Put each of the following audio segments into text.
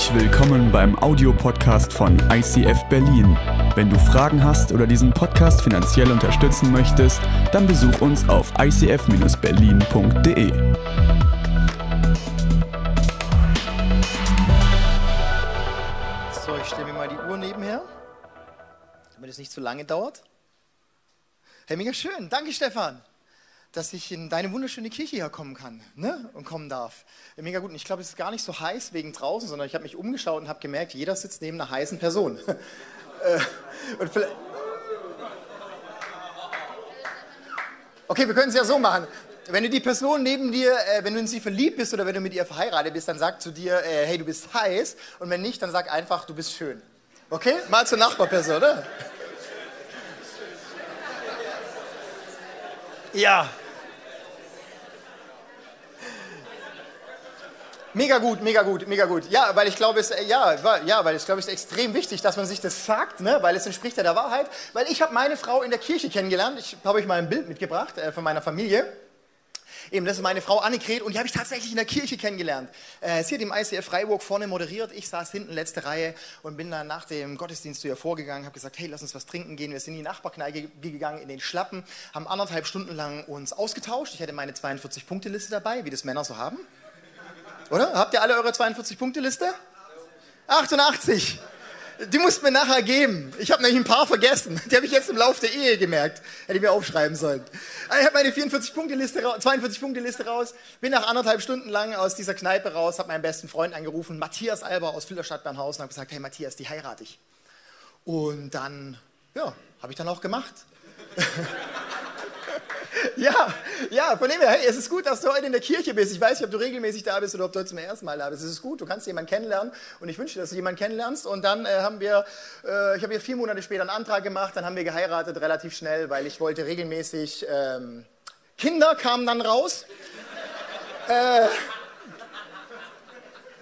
Herzlich willkommen beim Audiopodcast von ICF Berlin. Wenn du Fragen hast oder diesen Podcast finanziell unterstützen möchtest, dann besuch uns auf icf-berlin.de. So, ich stelle mir mal die Uhr nebenher, damit es nicht zu lange dauert. Hey, mega schön. Danke, Stefan, dass ich in deine wunderschöne Kirche herkommen kann ne? und kommen darf. Mega gut. Und ich glaube, es ist gar nicht so heiß wegen draußen, sondern ich habe mich umgeschaut und habe gemerkt, jeder sitzt neben einer heißen Person. Äh, und okay, wir können es ja so machen. Wenn du die Person neben dir, äh, wenn du in sie verliebt bist oder wenn du mit ihr verheiratet bist, dann sag zu dir, äh, hey, du bist heiß. Und wenn nicht, dann sag einfach, du bist schön. Okay? Mal zur Nachbarperson, oder? Ja. Mega gut, mega gut, mega gut. Ja, weil ich glaube, es, äh, ja, ja, weil ich glaube, es ist extrem wichtig, dass man sich das sagt, ne? weil es entspricht ja der Wahrheit. Weil ich habe meine Frau in der Kirche kennengelernt. Ich habe euch mal ein Bild mitgebracht äh, von meiner Familie. Eben, das ist meine Frau Annegret und die habe ich tatsächlich in der Kirche kennengelernt. Äh, sie hat im ICF Freiburg vorne moderiert, ich saß hinten, letzte Reihe und bin dann nach dem Gottesdienst zu ihr vorgegangen, habe gesagt, hey, lass uns was trinken gehen. Wir sind in die Nachbarkneipe gegangen, in den Schlappen, haben anderthalb Stunden lang uns ausgetauscht. Ich hatte meine 42-Punkte-Liste dabei, wie das Männer so haben. Oder? Habt ihr alle eure 42-Punkte-Liste? 88. Die musst mir nachher geben. Ich habe nämlich ein paar vergessen. Die habe ich jetzt im Laufe der Ehe gemerkt. Hätte ich mir aufschreiben sollen. Ich habe meine 44-Punkte-Liste, 42-Punkte-Liste raus, bin nach anderthalb Stunden lang aus dieser Kneipe raus, habe meinen besten Freund angerufen, Matthias Alba aus Filderstadt Bernhausen, und habe gesagt, hey Matthias, die heirate ich. Und dann, ja, habe ich dann auch gemacht. Ja, ja, von dem her, hey, es ist gut, dass du heute in der Kirche bist. Ich weiß nicht, ob du regelmäßig da bist oder ob du zum ersten Mal da bist. Es ist gut, du kannst jemanden kennenlernen und ich wünsche dir, dass du jemanden kennenlernst. Und dann äh, haben wir, äh, ich habe hier vier Monate später einen Antrag gemacht, dann haben wir geheiratet relativ schnell, weil ich wollte regelmäßig, ähm, Kinder kamen dann raus. äh,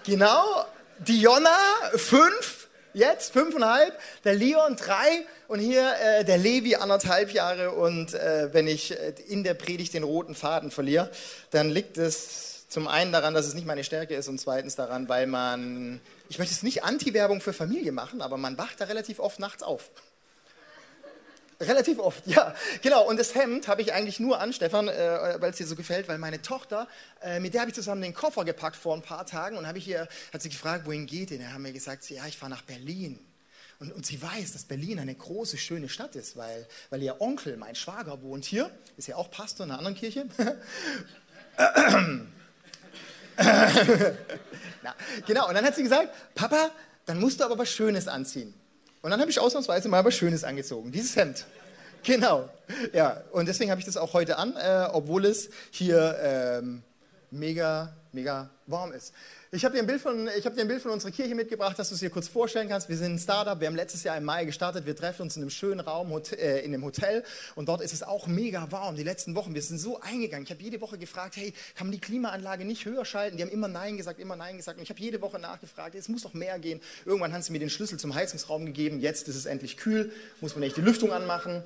genau, Diona, fünf, jetzt fünfeinhalb, der Leon, drei und hier äh, der Levi anderthalb Jahre und äh, wenn ich äh, in der Predigt den roten Faden verliere, dann liegt es zum einen daran, dass es nicht meine Stärke ist und zweitens daran, weil man, ich möchte es nicht Anti-Werbung für Familie machen, aber man wacht da relativ oft nachts auf. Relativ oft, ja, genau. Und das Hemd habe ich eigentlich nur an, Stefan, äh, weil es dir so gefällt, weil meine Tochter, äh, mit der habe ich zusammen den Koffer gepackt vor ein paar Tagen und habe ich ihr, hat sie gefragt, wohin geht denn? Er hat mir gesagt, ja, ich fahre nach Berlin. Und, und, sie weiß, dass Berlin eine große, schöne Stadt ist, weil, weil ihr Onkel, mein Schwager, wohnt hier, ist ja auch Pastor in einer anderen Kirche. Na, genau, und dann hat sie gesagt, Papa, dann musst du aber was Schönes anziehen. Und dann habe ich ausnahmsweise mal was Schönes angezogen, dieses Hemd. Genau, ja, und deswegen habe ich das auch heute an, äh, obwohl es hier ähm, mega, mega warm ist. Ich habe dir, ein Bild von, hab dir ein Bild von unserer Kirche mitgebracht, dass du es dir kurz vorstellen kannst. Wir sind ein Startup, wir haben letztes Jahr im Mai gestartet. Wir treffen uns in einem schönen Raum, äh, in einem Hotel und dort ist es auch mega warm. Die letzten Wochen, wir sind so eingegangen. Ich habe jede Woche gefragt, hey, kann man die Klimaanlage nicht höher schalten? Die haben immer Nein gesagt, immer Nein gesagt. Und ich habe jede Woche nachgefragt, es muss doch mehr gehen. Irgendwann haben sie mir den Schlüssel zum Heizungsraum gegeben. Jetzt ist es endlich kühl, muss man echt die Lüftung anmachen.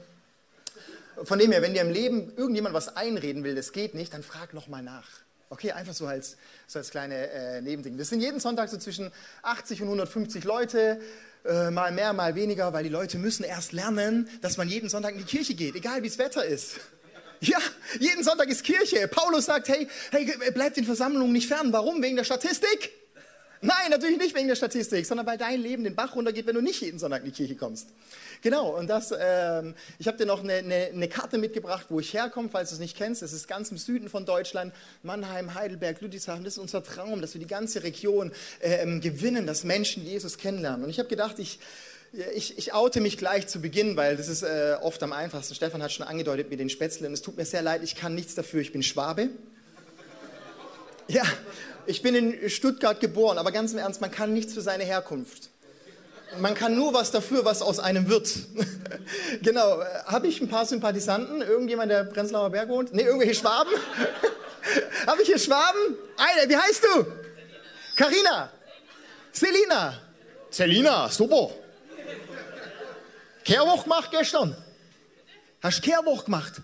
Von dem her, wenn dir im Leben irgendjemand was einreden will, das geht nicht, dann frag nochmal nach. Okay, einfach so als, so als kleine äh, Nebending. Das sind jeden Sonntag so zwischen 80 und 150 Leute, äh, mal mehr, mal weniger, weil die Leute müssen erst lernen, dass man jeden Sonntag in die Kirche geht, egal wie das Wetter ist. Ja, jeden Sonntag ist Kirche. Paulus sagt, hey, hey, bleibt den Versammlungen nicht fern. Warum? Wegen der Statistik? Nein, natürlich nicht wegen der Statistik, sondern weil dein Leben den Bach runtergeht, wenn du nicht jeden Sonntag in die Kirche kommst. Genau, und das, ähm, ich habe dir noch eine, eine, eine, Karte mitgebracht, wo ich herkomme, falls du es nicht kennst. Es ist ganz im Süden von Deutschland, Mannheim, Heidelberg, Ludwigshafen. Das ist unser Traum, dass wir die ganze Region ähm, gewinnen, dass Menschen Jesus kennenlernen. Und ich habe gedacht, ich, ich, ich, oute mich gleich zu Beginn, weil das ist äh, oft am einfachsten. Stefan hat schon angedeutet mit den Spätzlen. Es tut mir sehr leid, ich kann nichts dafür. Ich bin Schwabe. Ja, ich bin in Stuttgart geboren, aber ganz im Ernst, man kann nichts für seine Herkunft. Man kann nur was dafür, was aus einem wird. genau. Habe ich ein paar Sympathisanten? Irgendjemand, der Prenzlauer Berg wohnt? Ne, irgendwelche Schwaben? Habe ich hier Schwaben? Eine, wie heißt du? Karina. Selina. Selina, super. Kehrwoch gemacht gestern? Hast du Kehrwoch gemacht?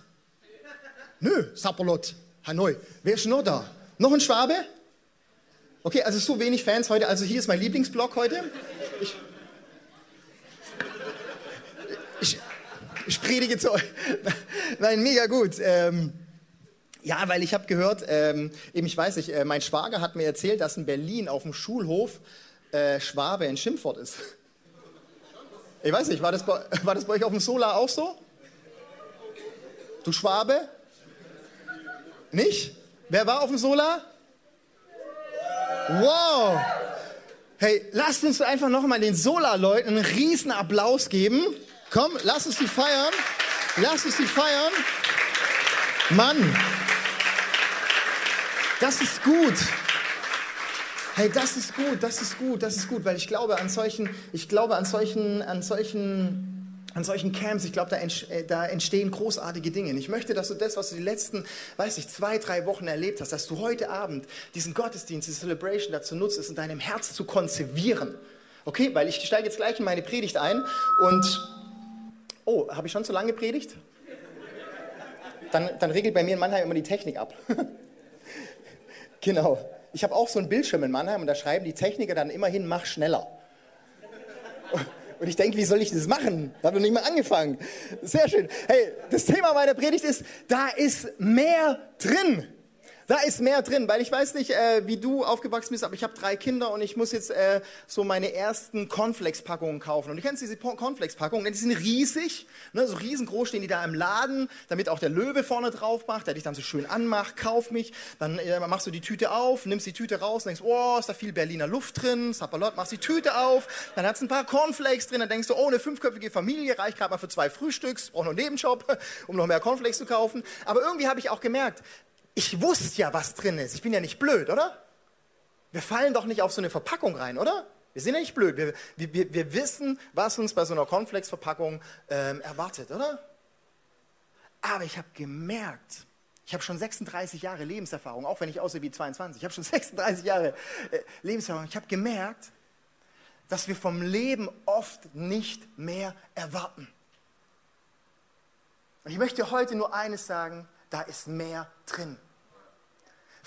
Nö, Sapperlot, Hanoi. Wer ist noch da? Noch ein Schwabe? Okay, also so wenig Fans heute. Also hier ist mein Lieblingsblog heute. Ich, ich, ich predige zu euch. Nein, mega gut. Ähm, ja, weil ich habe gehört, ähm, eben ich weiß nicht, äh, mein Schwager hat mir erzählt, dass in Berlin auf dem Schulhof äh, Schwabe ein Schimpfwort ist. Ich weiß nicht, war das, bei, war das bei euch auf dem Solar auch so? Du Schwabe? Nicht? Wer war auf dem Solar? Wow! Hey, lasst uns einfach nochmal den Solar-Leuten einen riesen Applaus geben. Komm, lass uns die feiern. Lass uns die feiern. Mann, das ist gut. Hey, das ist gut, das ist gut, das ist gut, weil ich glaube an solchen, ich glaube an solchen, an solchen an solchen Camps, ich glaube, da, äh, da, entstehen großartige Dinge. Und ich möchte, dass du das, was du die letzten, weiß ich, zwei, drei Wochen erlebt hast, dass du heute Abend diesen Gottesdienst, diese Celebration dazu nutzt, es in deinem Herz zu konservieren. Okay, weil ich steige jetzt gleich in meine Predigt ein und, oh, habe ich schon zu lange predigt? Dann, dann regelt bei mir in Mannheim immer die Technik ab. genau. Ich habe auch so einen Bildschirm in Mannheim und da schreiben die Techniker dann immerhin, mach schneller. Und ich denke, wie soll ich das machen? Da habe ich nicht mal angefangen. Sehr schön. Hey, das Thema meiner Predigt ist, da ist mehr drin. Da ist mehr drin, weil ich weiß nicht, äh, wie du aufgewachsen bist, aber ich habe drei Kinder und ich muss jetzt äh, so meine ersten Cornflakes-Packungen kaufen. Und du kennst diese Cornflakes-Packungen, die sind riesig, ne, so riesengroß stehen die da im Laden, damit auch der Löwe vorne drauf macht, der dich dann so schön anmacht, kauf mich. Dann äh, machst du die Tüte auf, nimmst die Tüte raus und denkst, oh, ist da viel Berliner Luft drin, Sapperlot, machst die Tüte auf, dann hat es ein paar Cornflakes drin, dann denkst du, oh, eine fünfköpfige Familie reicht gerade mal für zwei Frühstücks, brauch noch einen Nebenjob, um noch mehr Cornflakes zu kaufen. Aber irgendwie habe ich auch gemerkt, ich wusste ja, was drin ist. Ich bin ja nicht blöd, oder? Wir fallen doch nicht auf so eine Verpackung rein, oder? Wir sind ja nicht blöd. Wir, wir, wir wissen, was uns bei so einer Cornflakes-Verpackung ähm, erwartet, oder? Aber ich habe gemerkt, ich habe schon 36 Jahre Lebenserfahrung, auch wenn ich aussehe wie 22. Ich habe schon 36 Jahre äh, Lebenserfahrung. Ich habe gemerkt, dass wir vom Leben oft nicht mehr erwarten. Und ich möchte heute nur eines sagen, da ist mehr drin.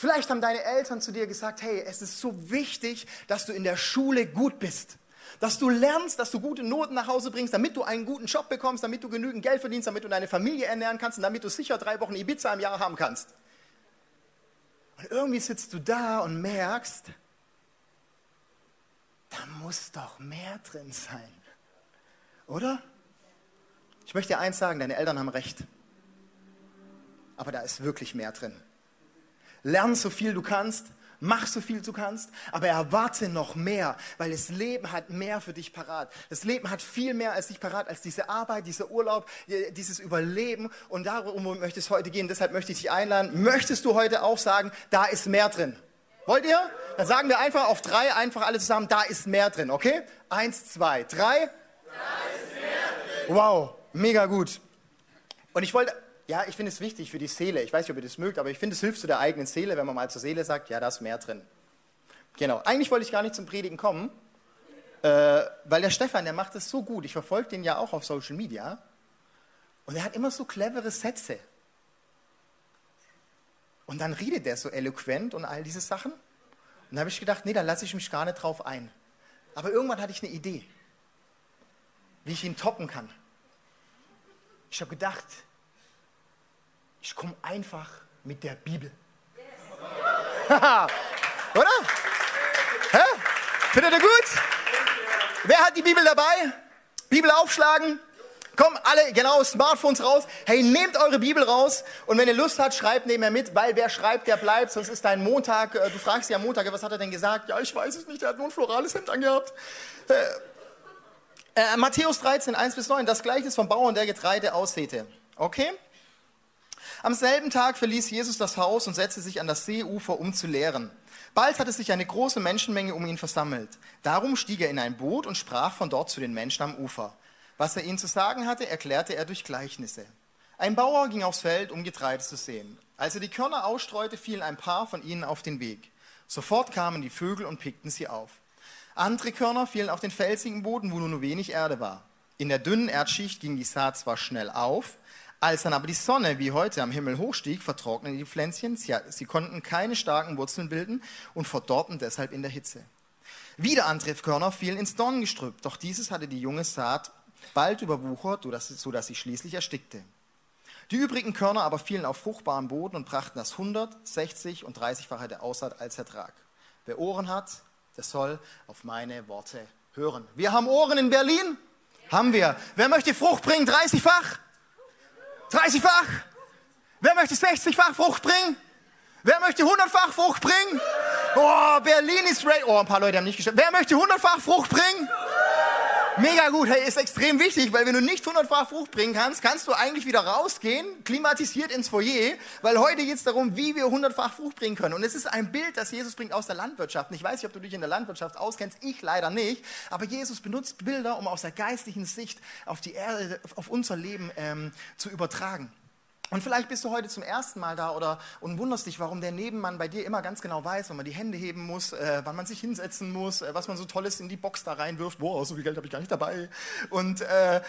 Vielleicht haben deine Eltern zu dir gesagt, hey, es ist so wichtig, dass du in der Schule gut bist. Dass du lernst, dass du gute Noten nach Hause bringst, damit du einen guten Job bekommst, damit du genügend Geld verdienst, damit du deine Familie ernähren kannst und damit du sicher drei Wochen Ibiza im Jahr haben kannst. Und irgendwie sitzt du da und merkst, da muss doch mehr drin sein. Oder? Ich möchte dir eins sagen, deine Eltern haben recht. Aber da ist wirklich mehr drin. Lern so viel du kannst, mach so viel du kannst, aber erwarte noch mehr, weil das Leben hat mehr für dich parat. Das Leben hat viel mehr als dich parat, als diese Arbeit, dieser Urlaub, dieses Überleben. Und darum möchte es heute gehen. Deshalb möchte ich dich einladen. Möchtest du heute auch sagen, da ist mehr drin? Wollt ihr? Dann sagen wir einfach auf drei, einfach alle zusammen, da ist mehr drin, okay? Eins, zwei, drei. Da ist mehr drin. Wow, mega gut. Und ich wollte ja, ich finde es wichtig für die Seele. Ich weiß nicht, ob ihr das mögt, aber ich finde, es hilft zu der eigenen Seele, wenn man mal zur Seele sagt, ja, da ist mehr drin. Genau. Eigentlich wollte ich gar nicht zum Predigen kommen, äh, weil der Stefan, der macht das so gut. Ich verfolge den ja auch auf Social Media. Und er hat immer so clevere Sätze. Und dann redet er so eloquent und all diese Sachen. Und da habe ich gedacht, nee, da lasse ich mich gar nicht drauf ein. Aber irgendwann hatte ich eine Idee, wie ich ihn toppen kann. Ich habe gedacht, ich komme einfach mit der Bibel. Oder? Hä? Findet ihr gut? Wer hat die Bibel dabei? Bibel aufschlagen. Komm, alle, genau, Smartphones raus. Hey, nehmt eure Bibel raus und wenn ihr Lust habt, schreibt nebenher mit, weil wer schreibt, der bleibt. Sonst ist dein Montag, äh, du fragst dich am Montag, was hat er denn gesagt? Ja, ich weiß es nicht, er hat nur ein florales Hemd angehabt. Äh, äh, Matthäus 13, 1 bis 9, das Gleiche ist vom Bauern, der Getreide aussäte. Okay? Am selben Tag verließ Jesus das Haus und setzte sich an das Seeufer, um zu lehren. Bald hatte sich eine große Menschenmenge um ihn versammelt. Darum stieg er in ein Boot und sprach von dort zu den Menschen am Ufer. Was er ihnen zu sagen hatte, erklärte er durch Gleichnisse. Ein Bauer ging aufs Feld, um Getreide zu sehen. Als er die Körner ausstreute, fielen ein paar von ihnen auf den Weg. Sofort kamen die Vögel und pickten sie auf. Andere Körner fielen auf den felsigen Boden, wo nur wenig Erde war. In der dünnen Erdschicht ging die Saat zwar schnell auf, Als dann aber die Sonne wie heute am Himmel hochstieg, vertrockneten die Pflänzchen. Sie, sie konnten keine starken Wurzeln bilden und verdorrten deshalb in der Hitze. Wieder andere Körner fielen ins Dornengestrüpp, doch dieses hatte die junge Saat bald überwuchert, sodass sie schließlich erstickte. Die übrigen Körner aber fielen auf fruchtbaren Boden und brachten das 100, 60 und 30-fache der Aussaat als Ertrag. Wer Ohren hat, der soll auf meine Worte hören. Wir haben Ohren in Berlin? Haben wir. Wer möchte Frucht bringen? 30-fach? 30-fach? Wer möchte 60-fach Frucht bringen? Wer möchte 100-fach Frucht bringen? Oh, Berlin ist ready. Oh, ein paar Leute haben nicht gestimmt. Wer möchte 100-fach Frucht bringen? Mega gut, hey, ist extrem wichtig, weil wenn du nicht 100-fach Frucht bringen kannst, kannst du eigentlich wieder rausgehen, klimatisiert ins Foyer, weil heute geht es darum, wie wir 100-fach Frucht bringen können. Und es ist ein Bild, das Jesus bringt aus der Landwirtschaft. Und ich weiß nicht, ob du dich in der Landwirtschaft auskennst, ich leider nicht, aber Jesus benutzt Bilder, um aus der geistlichen Sicht auf die Erde, auf unser Leben ähm, zu übertragen. Und vielleicht bist du heute zum ersten Mal da oder und wunderst dich, warum der Nebenmann bei dir immer ganz genau weiß, wann man die Hände heben muss, äh, wann man sich hinsetzen muss, äh, was man so Tolles in die Box da reinwirft. Boah, so viel Geld habe ich gar nicht dabei. Und äh,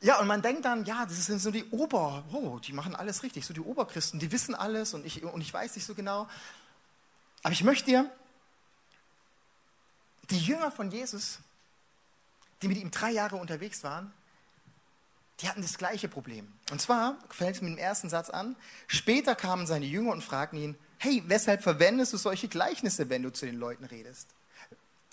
ja, und man denkt dann, ja, das sind so die Ober, oh, die machen alles richtig, so die Oberchristen, die wissen alles und ich, und ich weiß nicht so genau. Aber ich möchte dir, die Jünger von Jesus, die mit ihm drei Jahre unterwegs waren, die hatten das gleiche Problem. Und zwar, fällt es mit dem ersten Satz an, später kamen seine Jünger und fragten ihn, hey, weshalb verwendest du solche Gleichnisse, wenn du zu den Leuten redest?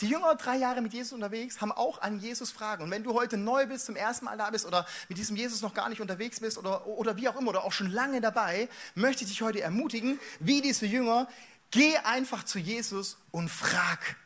Die Jünger, drei Jahre mit Jesus unterwegs, haben auch an Jesus Fragen. Und wenn du heute neu bist, zum ersten Mal da bist oder mit diesem Jesus noch gar nicht unterwegs bist oder, oder wie auch immer oder auch schon lange dabei, möchte ich dich heute ermutigen, wie diese Jünger, geh einfach zu Jesus und frag.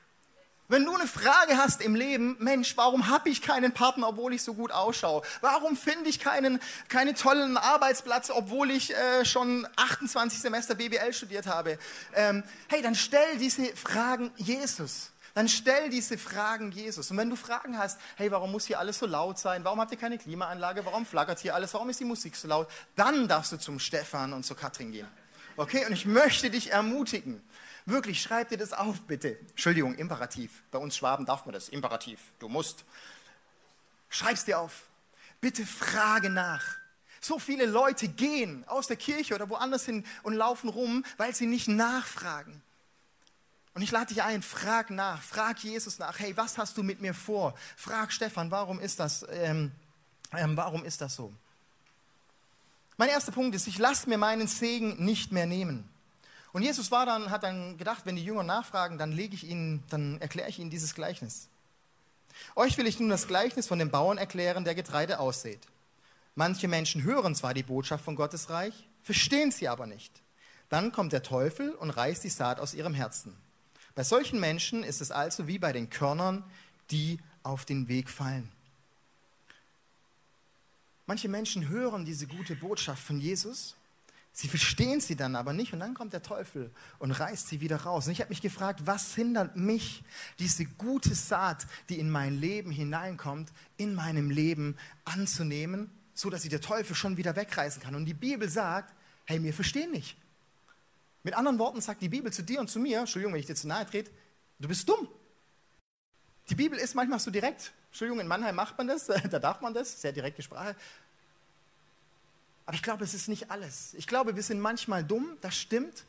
Wenn du eine Frage hast im Leben, Mensch, warum habe ich keinen Partner, obwohl ich so gut ausschaue? Warum finde ich keinen, keinen tollen Arbeitsplatz, obwohl ich äh, schon 28 Semester BWL studiert habe? Ähm, hey, dann stell diese Fragen Jesus. Dann stell diese Fragen Jesus. Und wenn du Fragen hast, hey, warum muss hier alles so laut sein? Warum habt ihr keine Klimaanlage? Warum flackert hier alles? Warum ist die Musik so laut? Dann darfst du zum Stefan und zur Katrin gehen. Okay? Und ich möchte dich ermutigen. Wirklich, schreib dir das auf, bitte. Entschuldigung, Imperativ. Bei uns Schwaben darf man das. Imperativ. Du musst. Schreib's dir auf. Bitte frage nach. So viele Leute gehen aus der Kirche oder woanders hin und laufen rum, weil sie nicht nachfragen. Und ich lade dich ein, frag nach, frag Jesus nach, hey, was hast du mit mir vor? Frag Stefan, warum ist das, ähm, ähm, warum ist das so? Mein erster Punkt ist, ich lasse mir meinen Segen nicht mehr nehmen. Und Jesus war dann, hat dann gedacht, wenn die Jünger nachfragen, dann lege ich ihnen, dann erkläre ich ihnen dieses Gleichnis. Euch will ich nun das Gleichnis von dem Bauern erklären, der Getreide aussät. Manche Menschen hören zwar die Botschaft von Gottes Reich, verstehen sie aber nicht. Dann kommt der Teufel und reißt die Saat aus ihrem Herzen. Bei solchen Menschen ist es also wie bei den Körnern, die auf den Weg fallen. Manche Menschen hören diese gute Botschaft von Jesus Sie verstehen sie dann aber nicht und dann kommt der Teufel und reißt sie wieder raus. Und ich habe mich gefragt, was hindert mich, diese gute Saat, die in mein Leben hineinkommt, in meinem Leben anzunehmen, so dass sie der Teufel schon wieder wegreißen kann. Und die Bibel sagt, hey, wir verstehen nicht. Mit anderen Worten sagt die Bibel zu dir und zu mir, Entschuldigung, wenn ich dir zu nahe trete, du bist dumm. Die Bibel ist manchmal so direkt. Entschuldigung, in Mannheim macht man das, da darf man das, sehr direkte Sprache. Aber ich glaube, es ist nicht alles. Ich glaube, wir sind manchmal dumm, das stimmt,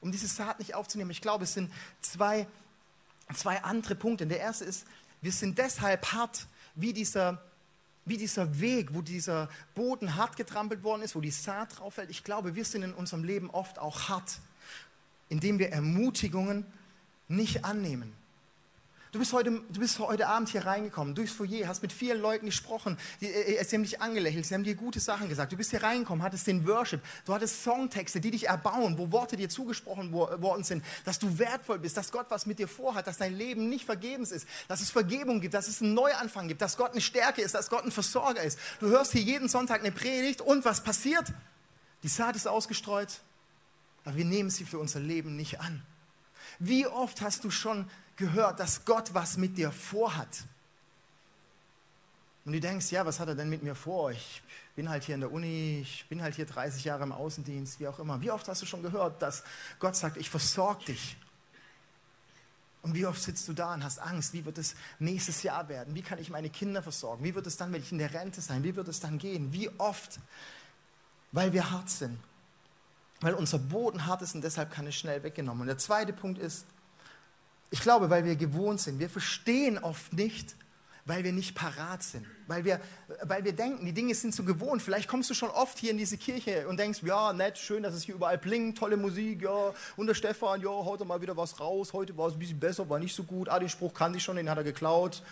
um diese Saat nicht aufzunehmen. Ich glaube, es sind zwei, zwei andere Punkte. Der erste ist, wir sind deshalb hart, wie dieser, wie dieser Weg, wo dieser Boden hart getrampelt worden ist, wo die Saat drauf fällt. Ich glaube, wir sind in unserem Leben oft auch hart, indem wir Ermutigungen nicht annehmen. Du bist, heute, du bist heute Abend hier reingekommen, durchs Foyer, hast mit vielen Leuten gesprochen, die, äh, äh, sie haben dich angelächelt, sie haben dir gute Sachen gesagt. Du bist hier reingekommen, hattest den Worship, du hattest Songtexte, die dich erbauen, wo Worte dir zugesprochen worden sind, dass du wertvoll bist, dass Gott was mit dir vorhat, dass dein Leben nicht vergebens ist, dass es Vergebung gibt, dass es einen Neuanfang gibt, dass Gott eine Stärke ist, dass Gott ein Versorger ist. Du hörst hier jeden Sonntag eine Predigt und was passiert? Die Saat ist ausgestreut, aber wir nehmen sie für unser Leben nicht an. Wie oft hast du schon gehört, dass Gott was mit dir vorhat. Und du denkst, ja, was hat er denn mit mir vor? Ich bin halt hier in der Uni, ich bin halt hier 30 Jahre im Außendienst, wie auch immer. Wie oft hast du schon gehört, dass Gott sagt, ich versorge dich? Und wie oft sitzt du da und hast Angst, wie wird es nächstes Jahr werden? Wie kann ich meine Kinder versorgen? Wie wird es dann, wenn ich in der Rente sein? Wie wird es dann gehen? Wie oft Weil wir hart sind. Weil unser Boden hart ist und deshalb kann es schnell weggenommen. Und der zweite Punkt ist, ich glaube, weil wir gewohnt sind. Wir verstehen oft nicht, weil wir nicht parat sind, weil wir, weil wir denken, die Dinge sind so gewohnt. Vielleicht kommst du schon oft hier in diese Kirche und denkst, ja, nett, schön, dass es hier überall blinkt, tolle Musik, ja, und der Stefan, ja, heute mal wieder was raus, heute war es ein bisschen besser, war nicht so gut, ah, den Spruch kannte ich schon, den hat er geklaut.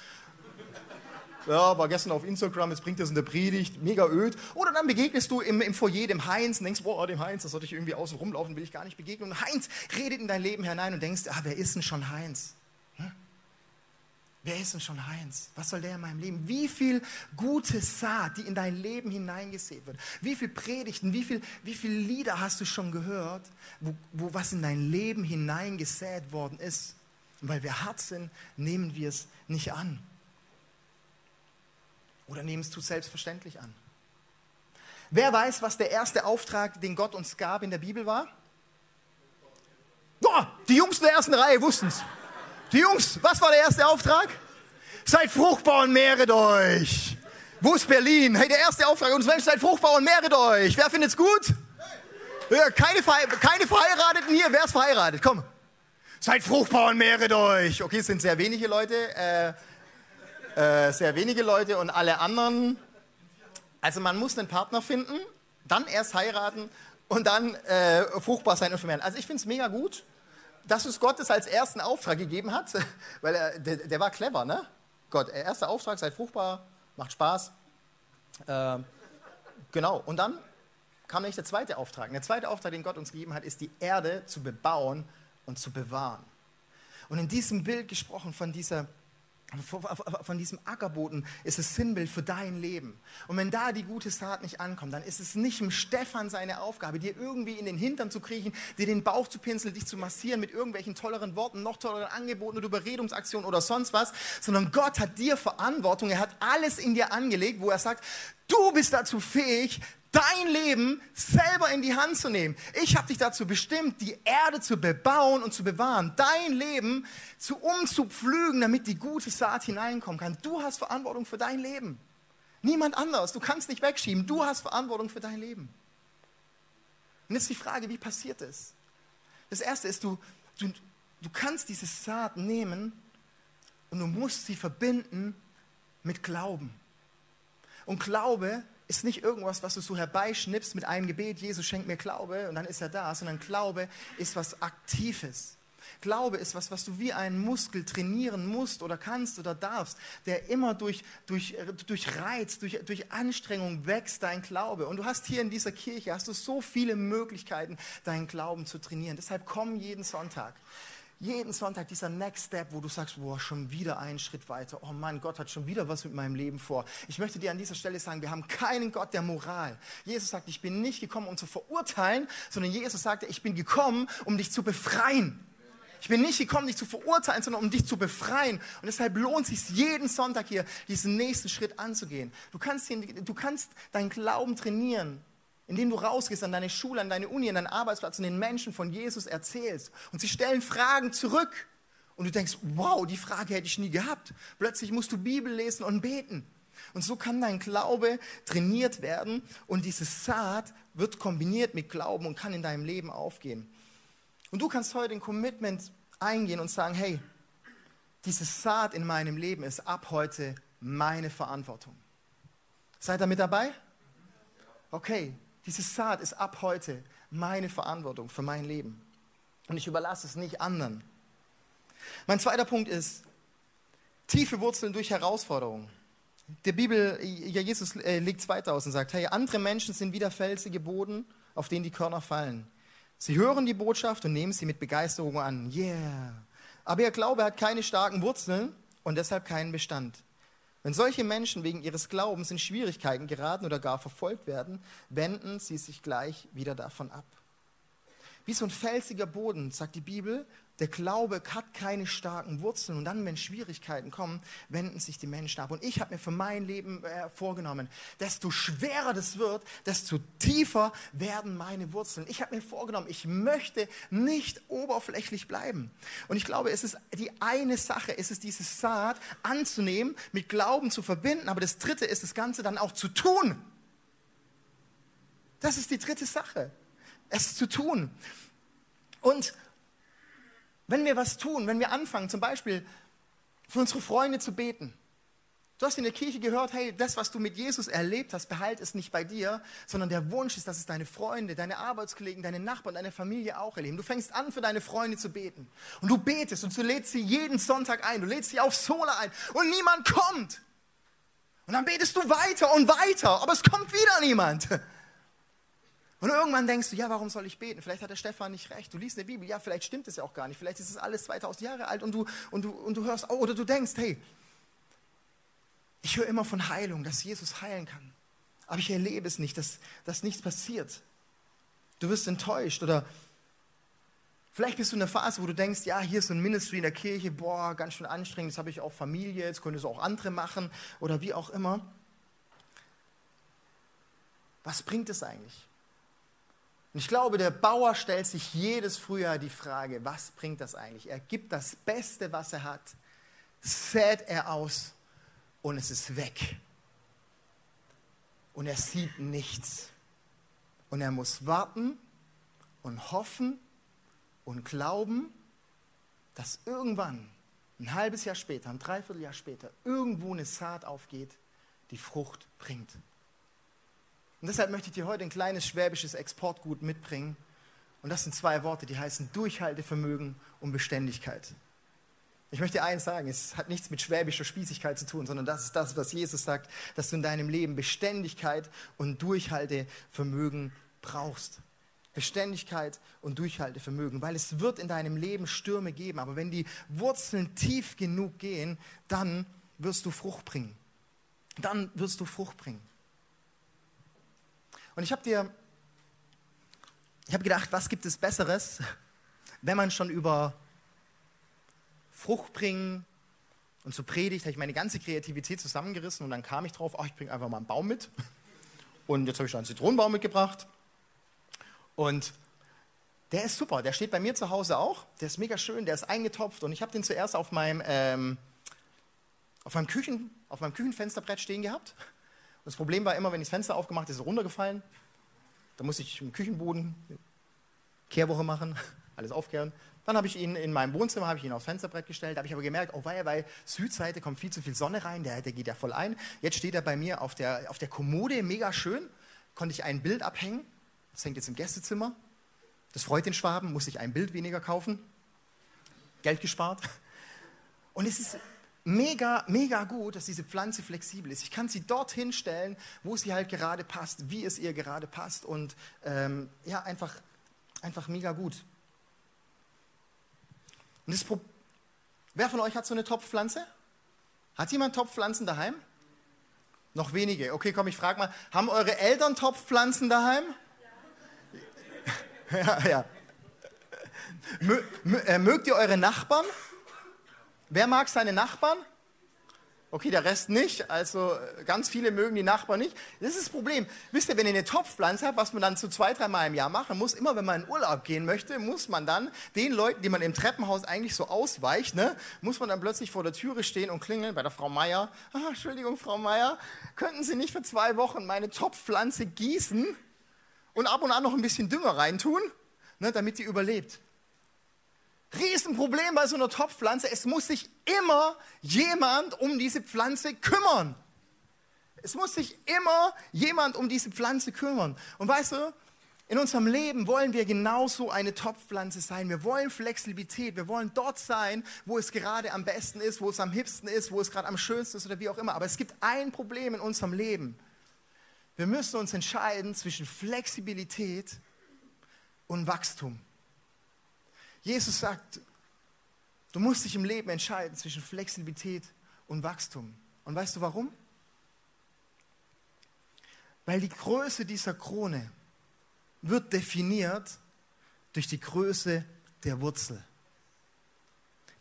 Ja, war gestern auf Instagram, jetzt bringt es in der Predigt, mega öd. Oder dann begegnest du im, im Foyer dem Heinz und denkst, boah, dem Heinz, das sollte ich irgendwie außen rumlaufen, will ich gar nicht begegnen. Und Heinz redet in dein Leben hinein und denkst, ah, wer ist denn schon Heinz? Wer ist denn schon Heinz? Was soll der in meinem Leben? Wie viel gute Saat, die in dein Leben hineingesät wird? Wie viel Predigten, wie viel, wie viel Lieder hast du schon gehört, wo, wo was in dein Leben hineingesät worden ist? Und weil wir hart sind, nehmen wir es nicht an. Oder nehmen es zu selbstverständlich an. Wer weiß, was der erste Auftrag, den Gott uns gab in der Bibel war? Boah, die Jungs in der ersten Reihe wussten es. Die Jungs, was war der erste Auftrag? Seid fruchtbar und mehret euch. Wo ist Berlin? Hey, der erste Auftrag uns Menschen, seid fruchtbar und mehret euch. Wer findet's gut? Ja, keine, keine Verheirateten hier. Wer ist verheiratet? Komm. Seid fruchtbar und mehret euch. Okay, es sind sehr wenige Leute. Äh, äh, sehr wenige Leute und alle anderen. Also man muss einen Partner finden, dann erst heiraten und dann äh, fruchtbar sein und vermehren. Also ich finde es mega gut dass es Gott es als ersten Auftrag gegeben hat, weil er, der, der war clever, ne? Gott, erster Auftrag, seid fruchtbar, macht Spaß. Äh, genau, und dann kam nämlich der zweite Auftrag. Der zweite Auftrag, den Gott uns gegeben hat, ist, die Erde zu bebauen und zu bewahren. Und in diesem Bild gesprochen von dieser von diesem Ackerboden ist es Sinnbild für dein Leben. Und wenn da die gute Saat nicht ankommt, dann ist es nicht im Stefan seine Aufgabe, dir irgendwie in den Hintern zu kriechen, dir den Bauch zu pinseln, dich zu massieren mit irgendwelchen tolleren Worten, noch tolleren Angeboten oder Überredungsaktionen oder sonst was, sondern Gott hat dir Verantwortung. Er hat alles in dir angelegt, wo er sagt, du bist dazu fähig, dein Leben selber in die Hand zu nehmen. Ich habe dich dazu bestimmt, die Erde zu bebauen und zu bewahren, dein Leben zu umzupflügen, damit die gute Saat hineinkommen kann. Du hast Verantwortung für dein Leben. Niemand anders. Du kannst nicht wegschieben. Du hast Verantwortung für dein Leben. Und jetzt die Frage, wie passiert das? Das erste ist, du, du, du kannst diese Saat nehmen und du musst sie verbinden mit Glauben. Und Glaube ist nicht irgendwas, was du so herbeischnippst mit einem Gebet, Jesus schenkt mir Glaube und dann ist er da, sondern Glaube ist was Aktives. Glaube ist was, was du wie einen Muskel trainieren musst oder kannst oder darfst, der immer durch, durch, durch Reiz, durch, durch Anstrengung wächst, dein Glaube. Und du hast hier in dieser Kirche, hast du so viele Möglichkeiten, deinen Glauben zu trainieren. Deshalb komm jeden Sonntag jeden Sonntag dieser Next Step, wo du sagst, boah, schon wieder einen Schritt weiter. Oh Mann, Gott hat schon wieder was mit meinem Leben vor. Ich möchte dir an dieser Stelle sagen, wir haben keinen Gott der Moral. Jesus sagt, ich bin nicht gekommen, um zu verurteilen, sondern Jesus sagte, ich bin gekommen, um dich zu befreien. Ich bin nicht gekommen, dich zu verurteilen, sondern um dich zu befreien. Und deshalb lohnt es sich jeden Sonntag hier, diesen nächsten Schritt anzugehen. Du kannst, du kannst deinen Glauben trainieren indem du rausgehst an deine Schule, an deine Uni, an deinen Arbeitsplatz und den Menschen von Jesus erzählst. Und sie stellen Fragen zurück. Und du denkst, wow, die Frage hätte ich nie gehabt. Plötzlich musst du Bibel lesen und beten. Und so kann dein Glaube trainiert werden und diese Saat wird kombiniert mit Glauben und kann in deinem Leben aufgehen. Und du kannst heute ein Commitment eingehen und sagen, hey, diese Saat in meinem Leben ist ab heute meine Verantwortung. Seid ihr mit dabei? Okay, diese Saat ist ab heute meine Verantwortung für mein Leben. Und ich überlasse es nicht anderen. Mein zweiter Punkt ist tiefe Wurzeln durch Herausforderungen. Der Bibel, ja, Jesus äh, legt es weiter aus und sagt, hey, andere Menschen sind wie der felsige Boden, auf den die Körner fallen. Sie hören die Botschaft und nehmen sie mit Begeisterung an. Yeah. Aber ihr Glaube hat keine starken Wurzeln und deshalb keinen Bestand. Wenn solche Menschen wegen ihres Glaubens in Schwierigkeiten geraten oder gar verfolgt werden, wenden sie sich gleich wieder davon ab. Wie so ein felsiger Boden, sagt die Bibel, der Glaube hat keine starken Wurzeln und dann, wenn Schwierigkeiten kommen, wenden sich die Menschen ab. Und ich habe mir für mein Leben äh, vorgenommen, desto schwerer das wird, desto tiefer werden meine Wurzeln. Ich habe mir vorgenommen, ich möchte nicht oberflächlich bleiben. Und ich glaube, es ist die eine Sache, es ist diese Saat anzunehmen, mit Glauben zu verbinden, aber das dritte ist das Ganze dann auch zu tun. Das ist die dritte Sache, es zu tun. Und wenn wir was tun, wenn wir anfangen, zum Beispiel für unsere Freunde zu beten, Du hast in der Kirche gehört, hey, das, was du mit Jesus erlebt hast, behalt es nicht bei dir, sondern der Wunsch ist, dass es deine Freunde, deine Arbeitskollegen, deine Nachbarn, deine Familie auch erleben. Du fängst an, für deine Freunde zu beten. Und du betest und du lädst sie jeden Sonntag ein. Du lädst sie auf Sola ein und niemand kommt. Und dann betest du weiter und weiter, aber es kommt wieder niemand. Und irgendwann denkst du, ja, warum soll ich beten? Vielleicht hat der Stefan nicht recht. Du liest in der Bibel, ja, vielleicht stimmt es ja auch gar nicht. Vielleicht ist es alles 2000 Jahre alt und du, und du, und du hörst, oh, oder du denkst, hey, ich höre immer von Heilung, dass Jesus heilen kann. Aber ich erlebe es nicht, dass, dass nichts passiert. Du wirst enttäuscht oder vielleicht bist du in der Phase, wo du denkst, ja, hier ist so ein Ministry in der Kirche, boah, ganz schön anstrengend, jetzt habe ich auch Familie, jetzt können es auch andere machen oder wie auch immer. Was bringt es eigentlich? Und ich glaube, der Bauer stellt sich jedes Frühjahr die Frage, was bringt das eigentlich? Er gibt das Beste, was er hat, sät er aus und es ist weg. Und er sieht nichts. Und er muss warten und hoffen und glauben, dass irgendwann, ein halbes Jahr später, ein Dreivierteljahr später, irgendwo eine Saat aufgeht, die Frucht bringt. Und deshalb möchte ich dir heute ein kleines schwäbisches Exportgut mitbringen. Und das sind zwei Worte, die heißen Durchhaltevermögen und Beständigkeit. Ich möchte eins sagen, es hat nichts mit schwäbischer Spießigkeit zu tun, sondern das ist das, was Jesus sagt, dass du in deinem Leben Beständigkeit und Durchhaltevermögen brauchst. Beständigkeit und Durchhaltevermögen, weil es wird in deinem Leben Stürme geben, aber wenn die Wurzeln tief genug gehen, dann wirst du Frucht bringen. Dann wirst du Frucht bringen. Und ich habe dir, ich habe gedacht, was gibt es Besseres, wenn man schon über Frucht bringen. Und zur Predigt habe ich meine ganze Kreativität zusammengerissen und dann kam ich drauf, ach, ich bringe einfach mal einen Baum mit. Und jetzt habe ich da einen Zitronenbaum mitgebracht. Und der ist super, der steht bei mir zu Hause auch. Der ist mega schön, der ist eingetopft und ich habe den zuerst auf meinem, ähm, auf, meinem Küchen, auf meinem Küchenfensterbrett stehen gehabt. Das Problem war immer, wenn ich das Fenster aufgemacht habe, ist er runtergefallen. Da musste ich im Küchenboden Kehrwoche machen, alles aufkehren. Dann habe ich ihn in meinem Wohnzimmer, habe ich ihn aufs Fensterbrett gestellt, habe ich aber gemerkt, oh weil, weil Südseite kommt viel zu viel Sonne rein, der, der geht ja voll ein. Jetzt steht er bei mir auf der, auf der Kommode, mega schön, konnte ich ein Bild abhängen, das hängt jetzt im Gästezimmer. Das freut den Schwaben, muss ich ein Bild weniger kaufen. Geld gespart. Und es ist mega, mega gut, dass diese Pflanze flexibel ist. Ich kann sie dorthin stellen, wo sie halt gerade passt, wie es ihr gerade passt. Und ähm, ja, einfach, einfach mega gut. Und das Wer von euch hat so eine Topfpflanze? Hat jemand Topfpflanzen daheim? Noch wenige. Okay, komm, ich frage mal, haben eure Eltern Topfpflanzen daheim? Ja, ja. ja. Mö, mö, äh, mögt ihr eure Nachbarn? Wer mag seine Nachbarn? Okay, der Rest nicht. Also ganz viele mögen die Nachbarn nicht. Das ist das Problem. Wisst ihr, wenn ihr eine Topfpflanze habt, was man dann so zwei, dreimal im Jahr machen muss, immer wenn man in Urlaub gehen möchte, muss man dann den Leuten, die man im Treppenhaus eigentlich so ausweicht, ne, muss man dann plötzlich vor der Türe stehen und klingeln bei der Frau Meier. Ah, Entschuldigung, Frau Meier, könnten Sie nicht für zwei Wochen meine Topfpflanze gießen und ab und an noch ein bisschen Dünger reintun, ne, damit die überlebt? Riesenproblem bei so einer Topfpflanze. Es muss sich immer jemand um diese Pflanze kümmern. Es muss sich immer jemand um diese Pflanze kümmern. Und weißt du, in unserem Leben wollen wir genauso eine Topfpflanze sein. Wir wollen Flexibilität. Wir wollen dort sein, wo es gerade am besten ist, wo es am hipsten ist, wo es gerade am schönsten ist oder wie auch immer. Aber es gibt ein Problem in unserem Leben. Wir müssen uns entscheiden zwischen Flexibilität und Wachstum. Jesus sagt, du musst dich im Leben entscheiden zwischen Flexibilität und Wachstum. Und weißt du warum? Weil die Größe dieser Krone wird definiert durch die Größe der Wurzel.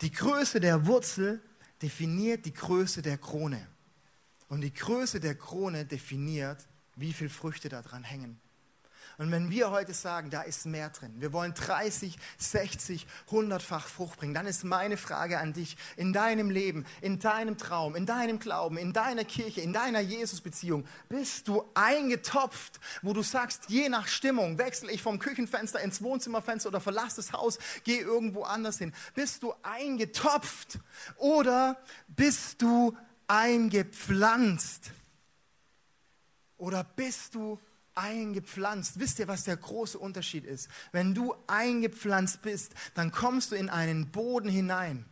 Die Größe der Wurzel definiert die Größe der Krone. Und die Größe der Krone definiert, wie viele Früchte daran hängen. Und wenn wir heute sagen, da ist mehr drin, wir wollen 30, 60, 100-fach Frucht bringen, dann ist meine Frage an dich, in deinem Leben, in deinem Traum, in deinem Glauben, in deiner Kirche, in deiner Jesus-Beziehung, bist du eingetopft, wo du sagst, je nach Stimmung wechsle ich vom Küchenfenster ins Wohnzimmerfenster oder verlasse das Haus, gehe irgendwo anders hin. Bist du eingetopft oder bist du eingepflanzt? Oder bist du eingepflanzt. Wisst ihr, was der große Unterschied ist? Wenn du eingepflanzt bist, dann kommst du in einen Boden hinein,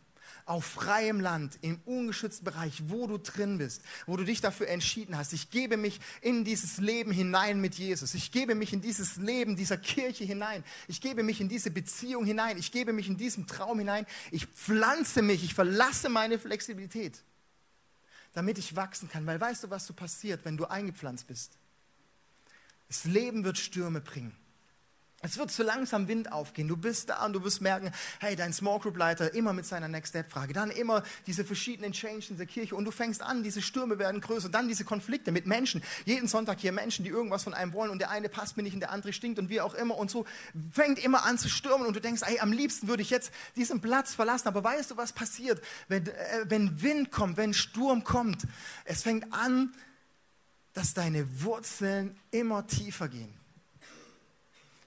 auf freiem Land, im ungeschützten Bereich, wo du drin bist, wo du dich dafür entschieden hast. Ich gebe mich in dieses Leben hinein mit Jesus. Ich gebe mich in dieses Leben dieser Kirche hinein. Ich gebe mich in diese Beziehung hinein. Ich gebe mich in diesen Traum hinein. Ich pflanze mich. Ich verlasse meine Flexibilität, damit ich wachsen kann. Weil weißt du, was so passiert, wenn du eingepflanzt bist? Das Leben wird Stürme bringen. Es wird so langsam Wind aufgehen. Du bist da und du wirst merken, hey, dein Small Group Leiter immer mit seiner Next Step Frage, dann immer diese verschiedenen Changes in der Kirche und du fängst an, diese Stürme werden größer, dann diese Konflikte mit Menschen. Jeden Sonntag hier Menschen, die irgendwas von einem wollen und der eine passt mir nicht und der andere stinkt und wie auch immer und so fängt immer an zu stürmen und du denkst, hey, am liebsten würde ich jetzt diesen Platz verlassen. Aber weißt du, was passiert, wenn, äh, wenn Wind kommt, wenn Sturm kommt? Es fängt an, dass deine Wurzeln immer tiefer gehen.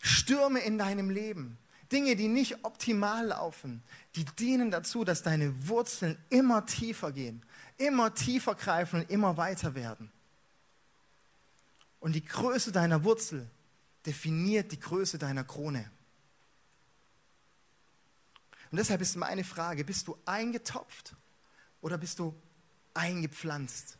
Stürme in deinem Leben, Dinge, die nicht optimal laufen, die dienen dazu, dass deine Wurzeln immer tiefer gehen, immer tiefer greifen und immer weiter werden. Und die Größe deiner Wurzel definiert die Größe deiner Krone. Und deshalb ist meine Frage, bist du eingetopft oder bist du eingepflanzt?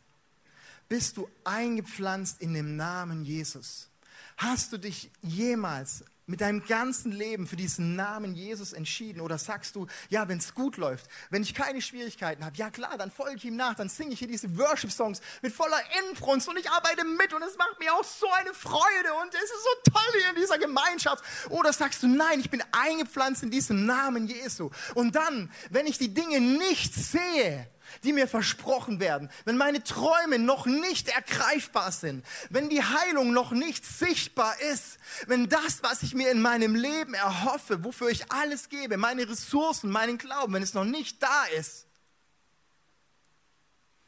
Bist du eingepflanzt in dem Namen Jesus. Hast du dich jemals mit deinem ganzen Leben für diesen Namen Jesus entschieden? Oder sagst du, ja, wenn es gut läuft, wenn ich keine Schwierigkeiten habe, ja klar, dann folge ich ihm nach, dann singe ich hier diese Worship-Songs mit voller Inbrunst und ich arbeite mit und es macht mir auch so eine Freude und es ist so toll hier in dieser Gemeinschaft. Oder sagst du, nein, ich bin eingepflanzt in diesem Namen Jesu. Und dann, wenn ich die Dinge nicht sehe, die mir versprochen werden, wenn meine Träume noch nicht ergreifbar sind, wenn die Heilung noch nicht sichtbar ist, wenn das, was ich mir in meinem Leben erhoffe, wofür ich alles gebe, meine Ressourcen, meinen Glauben, wenn es noch nicht da ist,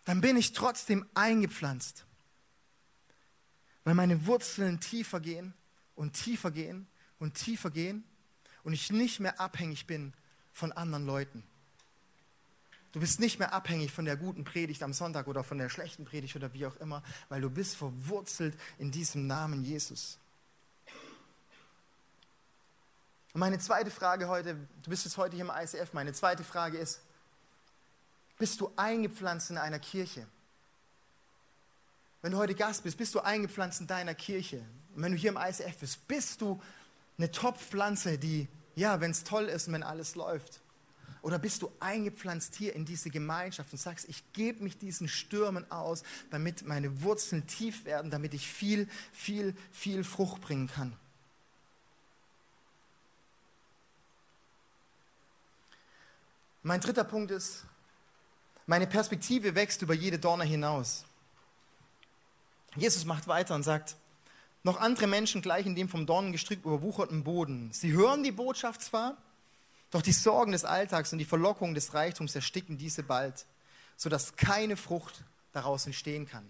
dann bin ich trotzdem eingepflanzt, weil meine Wurzeln tiefer gehen und tiefer gehen und tiefer gehen und ich nicht mehr abhängig bin von anderen Leuten. Du bist nicht mehr abhängig von der guten Predigt am Sonntag oder von der schlechten Predigt oder wie auch immer, weil du bist verwurzelt in diesem Namen Jesus. Und meine zweite Frage heute, du bist jetzt heute hier im ICF, meine zweite Frage ist, bist du eingepflanzt in einer Kirche? Wenn du heute Gast bist, bist du eingepflanzt in deiner Kirche. Und wenn du hier im ICF bist, bist du eine Top-Pflanze, die, ja, wenn es toll ist und wenn alles läuft, oder bist du eingepflanzt hier in diese Gemeinschaft und sagst, ich gebe mich diesen Stürmen aus, damit meine Wurzeln tief werden, damit ich viel, viel, viel Frucht bringen kann? Mein dritter Punkt ist, meine Perspektive wächst über jede Dorne hinaus. Jesus macht weiter und sagt, noch andere Menschen gleichen dem vom Dornengestrüpp überwucherten Boden. Sie hören die Botschaft zwar, doch die Sorgen des Alltags und die Verlockungen des Reichtums ersticken diese bald, sodass keine Frucht daraus entstehen kann.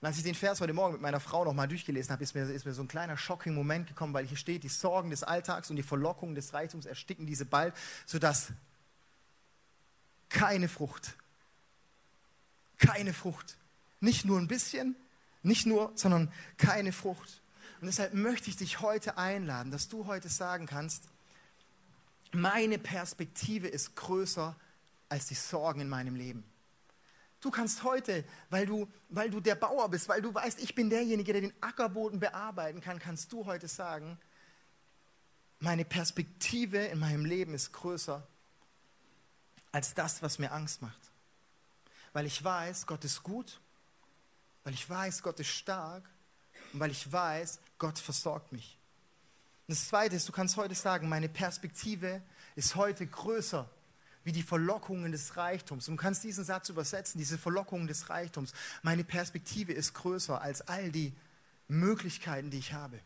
Und als ich den Vers heute Morgen mit meiner Frau nochmal durchgelesen habe, ist mir, ist mir so ein kleiner shocking Moment gekommen, weil hier steht, die Sorgen des Alltags und die Verlockungen des Reichtums ersticken diese bald, sodass keine Frucht, keine Frucht, nicht nur ein bisschen, nicht nur, sondern keine Frucht. Und deshalb möchte ich dich heute einladen, dass du heute sagen kannst, meine Perspektive ist größer als die Sorgen in meinem Leben. Du kannst heute, weil du, weil du der Bauer bist, weil du weißt, ich bin derjenige, der den Ackerboden bearbeiten kann, kannst du heute sagen, meine Perspektive in meinem Leben ist größer als das, was mir Angst macht. Weil ich weiß, Gott ist gut, weil ich weiß, Gott ist stark und weil ich weiß, Gott versorgt mich. Und das Zweite ist, du kannst heute sagen, meine Perspektive ist heute größer wie die Verlockungen des Reichtums. Und du kannst diesen Satz übersetzen, diese Verlockungen des Reichtums. Meine Perspektive ist größer als all die Möglichkeiten, die ich habe.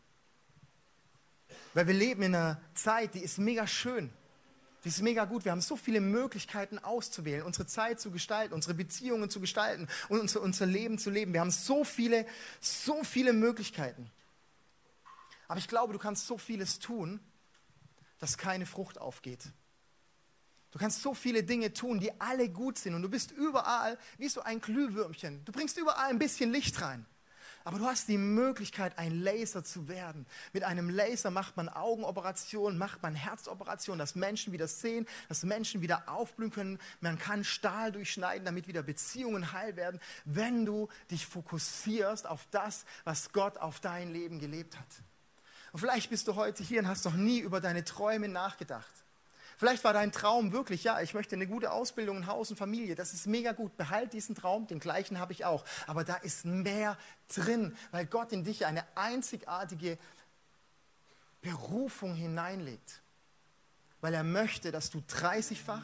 Weil wir leben in einer Zeit, die ist mega schön. Die ist mega gut. Wir haben so viele Möglichkeiten auszuwählen, unsere Zeit zu gestalten, unsere Beziehungen zu gestalten und unser, unser Leben zu leben. Wir haben so viele, so viele Möglichkeiten. Aber ich glaube, du kannst so vieles tun, dass keine Frucht aufgeht. Du kannst so viele Dinge tun, die alle gut sind und du bist überall wie so ein Glühwürmchen. Du bringst überall ein bisschen Licht rein. Aber du hast die Möglichkeit, ein Laser zu werden. Mit einem Laser macht man Augenoperationen, macht man Herzoperationen, dass Menschen wieder sehen, dass Menschen wieder aufblühen können. Man kann Stahl durchschneiden, damit wieder Beziehungen heil werden, wenn du dich fokussierst auf das, was Gott auf dein Leben gelebt hat. Und vielleicht bist du heute hier und hast noch nie über deine Träume nachgedacht. Vielleicht war dein Traum wirklich, ja, ich möchte eine gute Ausbildung, ein Haus und Familie. Das ist mega gut. Behalt diesen Traum, den gleichen habe ich auch. Aber da ist mehr drin, weil Gott in dich eine einzigartige Berufung hineinlegt. Weil er möchte, dass du 30-fach,